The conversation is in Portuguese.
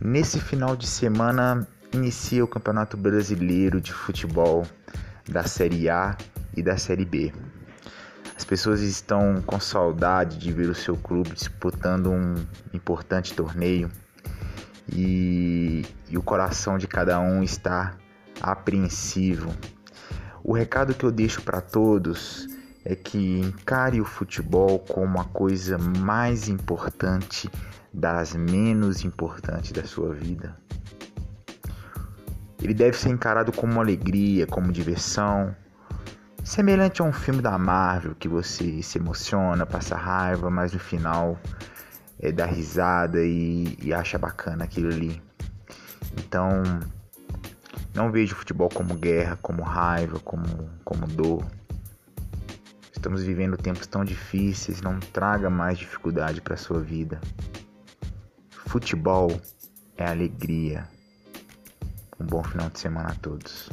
Nesse final de semana inicia o Campeonato Brasileiro de Futebol da Série A e da Série B. As pessoas estão com saudade de ver o seu clube disputando um importante torneio e, e o coração de cada um está apreensivo. O recado que eu deixo para todos é que encare o futebol como a coisa mais importante das menos importantes da sua vida. Ele deve ser encarado como alegria, como diversão, semelhante a um filme da Marvel que você se emociona, passa raiva, mas no final é, dá risada e, e acha bacana aquilo ali. Então, não vejo o futebol como guerra, como raiva, como, como dor. Estamos vivendo tempos tão difíceis, não traga mais dificuldade para sua vida. Futebol é alegria. Um bom final de semana a todos.